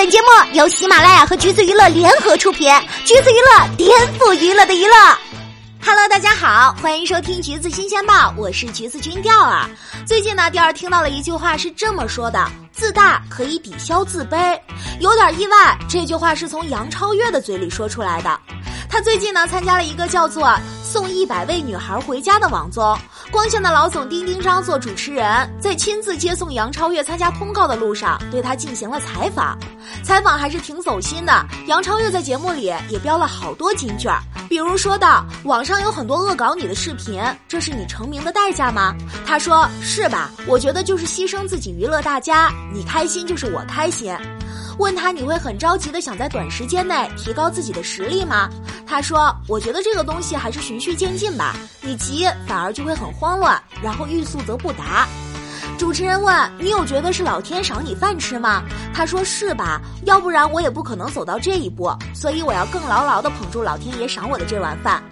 本节目由喜马拉雅和橘子娱乐联合出品，橘子娱乐颠覆娱乐的娱乐。Hello，大家好，欢迎收听橘子新鲜报，我是橘子君调儿。最近呢，调儿听到了一句话是这么说的：自大可以抵消自卑。有点意外，这句话是从杨超越的嘴里说出来的。他最近呢，参加了一个叫做。送一百位女孩回家的网综，光线的老总丁丁章做主持人，在亲自接送杨超越参加通告的路上，对她进行了采访。采访还是挺走心的，杨超越在节目里也标了好多金句儿，比如说到网上有很多恶搞你的视频，这是你成名的代价吗？他说是吧？我觉得就是牺牲自己娱乐大家，你开心就是我开心。问他你会很着急的想在短时间内提高自己的实力吗？他说：“我觉得这个东西还是循序渐进吧，你急反而就会很慌乱，然后欲速则不达。”主持人问：“你有觉得是老天赏你饭吃吗？”他说：“是吧？要不然我也不可能走到这一步，所以我要更牢牢的捧住老天爷赏我的这碗饭。”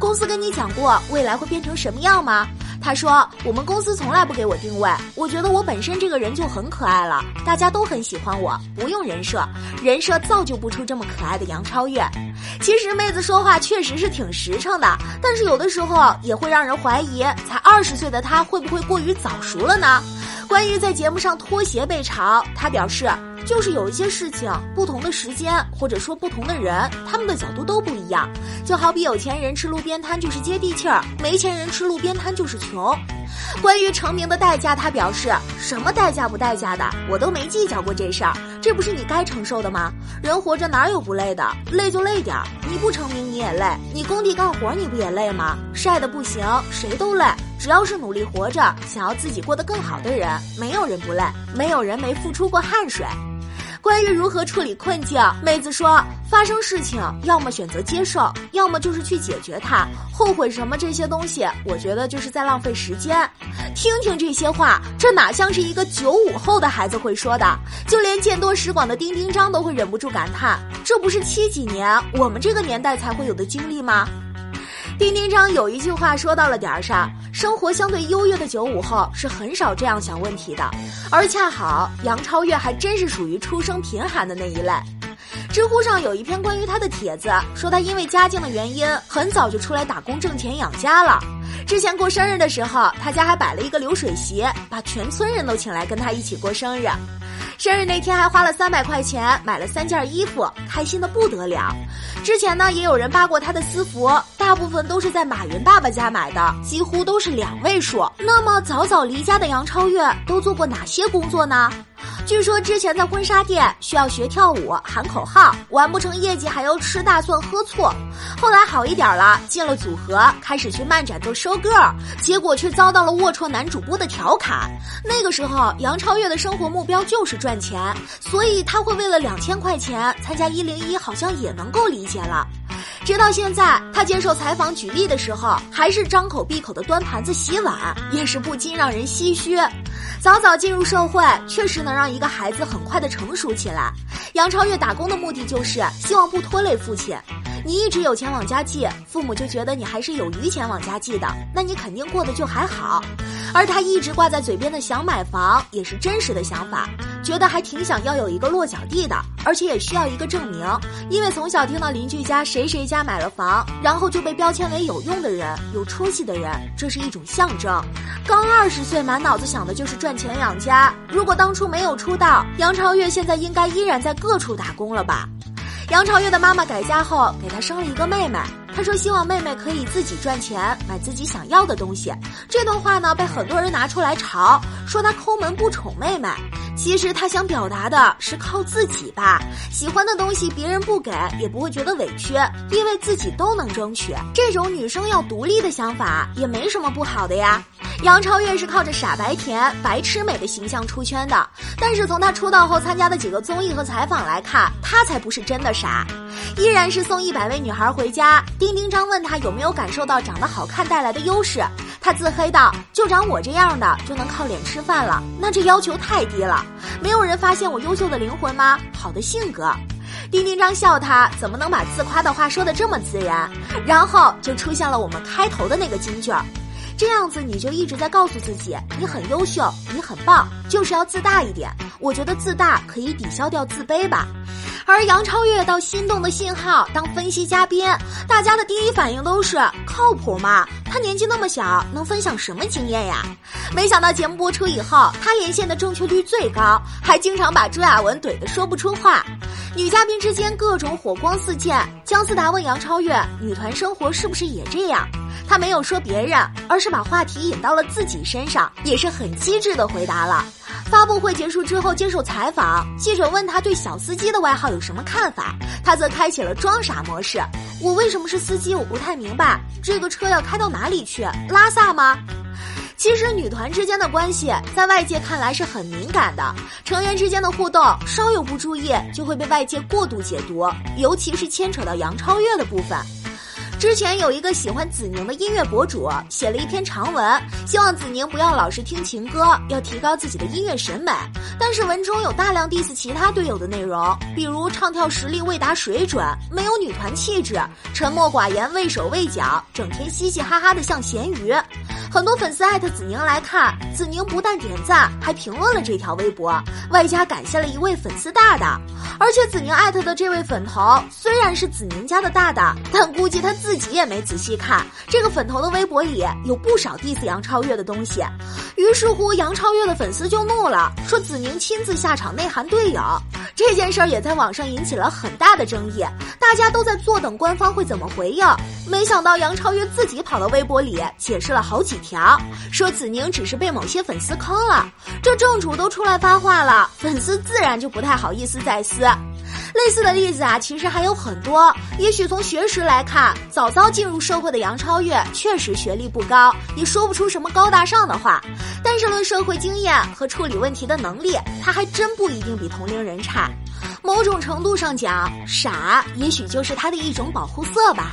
公司跟你讲过未来会变成什么样吗？他说：“我们公司从来不给我定位，我觉得我本身这个人就很可爱了，大家都很喜欢我，不用人设，人设造就不出这么可爱的杨超越。其实妹子说话确实是挺实诚的，但是有的时候也会让人怀疑，才二十岁的她会不会过于早熟了呢？”关于在节目上脱鞋被嘲，她表示。就是有一些事情，不同的时间或者说不同的人，他们的角度都不一样。就好比有钱人吃路边摊就是接地气儿，没钱人吃路边摊就是穷。关于成名的代价，他表示什么代价不代价的，我都没计较过这事儿。这不是你该承受的吗？人活着哪有不累的？累就累点儿。你不成名你也累，你工地干活你不也累吗？晒得不行，谁都累。只要是努力活着，想要自己过得更好的人，没有人不累，没有人没付出过汗水。关于如何处理困境，妹子说：发生事情，要么选择接受，要么就是去解决它。后悔什么这些东西，我觉得就是在浪费时间。听听这些话，这哪像是一个九五后的孩子会说的？就连见多识广的丁丁章都会忍不住感叹：这不是七几年我们这个年代才会有的经历吗？丁丁章有一句话说到了点儿上：生活相对优越的九五后是很少这样想问题的，而恰好杨超越还真是属于出生贫寒的那一类。知乎上有一篇关于他的帖子，说他因为家境的原因，很早就出来打工挣钱养家了。之前过生日的时候，他家还摆了一个流水席，把全村人都请来跟他一起过生日。生日那天还花了三百块钱买了三件衣服，开心的不得了。之前呢，也有人扒过他的私服，大部分都是在马云爸爸家买的，几乎都是两位数。那么早早离家的杨超越都做过哪些工作呢？据说之前在婚纱店需要学跳舞、喊口号，完不成业绩还要吃大蒜喝醋。后来好一点了，进了组合，开始去漫展做收个儿，结果却遭到了龌龊男主播的调侃。那个时候，杨超越的生活目标就是赚钱，所以他会为了两千块钱参加一零一，好像也能够理解了。直到现在，他接受采访举例的时候，还是张口闭口的端盘子洗碗，也是不禁让人唏嘘。早早进入社会，确实能让一个孩子很快的成熟起来。杨超越打工的目的就是希望不拖累父亲。你一直有钱往家寄，父母就觉得你还是有余钱往家寄的，那你肯定过得就还好。而他一直挂在嘴边的想买房，也是真实的想法，觉得还挺想要有一个落脚地的，而且也需要一个证明，因为从小听到邻居家谁谁家买了房，然后就被标签为有用的人、有出息的人，这是一种象征。刚二十岁，满脑子想的就是赚钱养家。如果当初没有出道，杨超越现在应该依然在各处打工了吧？杨超越的妈妈改嫁后，给她生了一个妹妹。他说希望妹妹可以自己赚钱，买自己想要的东西。这段话呢，被很多人拿出来嘲，说他抠门不宠妹妹。其实他想表达的是靠自己吧，喜欢的东西别人不给也不会觉得委屈，因为自己都能争取。这种女生要独立的想法也没什么不好的呀。杨超越是靠着傻白甜、白痴美的形象出圈的，但是从她出道后参加的几个综艺和采访来看，她才不是真的傻。依然是送一百位女孩回家，丁丁张问她有没有感受到长得好看带来的优势，她自黑道：“就长我这样的就能靠脸吃饭了，那这要求太低了。没有人发现我优秀的灵魂吗？好的性格。”丁丁张笑他怎么能把自夸的话说的这么自然，然后就出现了我们开头的那个金句儿。这样子你就一直在告诉自己你很优秀，你很棒，就是要自大一点。我觉得自大可以抵消掉自卑吧。而杨超越到心动的信号当分析嘉宾，大家的第一反应都是靠谱吗？他年纪那么小，能分享什么经验呀？没想到节目播出以后，他连线的正确率最高，还经常把朱亚文怼得说不出话。女嘉宾之间各种火光四溅，姜思达问杨超越：“女团生活是不是也这样？”她没有说别人，而是把话题引到了自己身上，也是很机智的回答了。发布会结束之后接受采访，记者问他对小司机的外号有什么看法，他则开启了装傻模式。我为什么是司机？我不太明白，这个车要开到哪里去？拉萨吗？其实女团之间的关系在外界看来是很敏感的，成员之间的互动稍有不注意就会被外界过度解读，尤其是牵扯到杨超越的部分。之前有一个喜欢子宁的音乐博主写了一篇长文，希望子宁不要老是听情歌，要提高自己的音乐审美。但是文中有大量 diss 其他队友的内容，比如唱跳实力未达水准，没有女团气质，沉默寡言，畏手畏脚，整天嘻嘻哈哈的像咸鱼。很多粉丝艾特子宁来看，子宁不但点赞，还评论了这条微博，外加感谢了一位粉丝大大。而且子宁艾特的这位粉头虽然是子宁家的大大，但估计他自己也没仔细看这个粉头的微博里有不少 diss 杨超越的东西。于是乎，杨超越的粉丝就怒了，说子宁亲自下场内涵队友。这件事儿也在网上引起了很大的争议，大家都在坐等官方会怎么回应。没想到杨超越自己跑到微博里解释了好几条，说子宁只是被某些粉丝坑了。这正主都出来发话了，粉丝自然就不太好意思再撕。类似的例子啊，其实还有很多。也许从学识来看，早早进入社会的杨超越确实学历不高，也说不出什么高大上的话。但是论社会经验和处理问题的能力，他还真不一定比同龄人差。某种程度上讲，傻也许就是他的一种保护色吧。